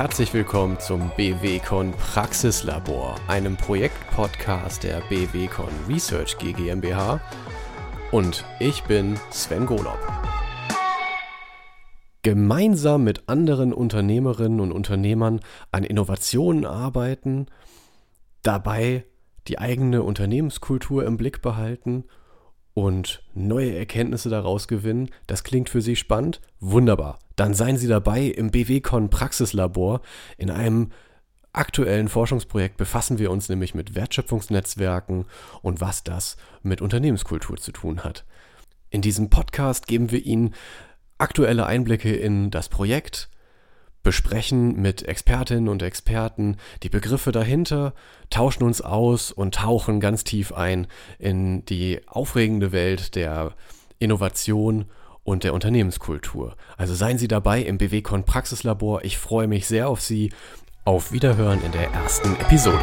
herzlich willkommen zum BWCon Praxislabor, einem Projektpodcast der BWCon Research GmbH. Und ich bin Sven Golob. Gemeinsam mit anderen Unternehmerinnen und Unternehmern an Innovationen arbeiten, dabei die eigene Unternehmenskultur im Blick behalten und neue Erkenntnisse daraus gewinnen. Das klingt für Sie spannend? Wunderbar. Dann seien Sie dabei im BWCon Praxislabor. In einem aktuellen Forschungsprojekt befassen wir uns nämlich mit Wertschöpfungsnetzwerken und was das mit Unternehmenskultur zu tun hat. In diesem Podcast geben wir Ihnen aktuelle Einblicke in das Projekt, besprechen mit Expertinnen und Experten die Begriffe dahinter, tauschen uns aus und tauchen ganz tief ein in die aufregende Welt der Innovation und der Unternehmenskultur. Also seien Sie dabei im BWCon Praxislabor. Ich freue mich sehr auf Sie. Auf Wiederhören in der ersten Episode.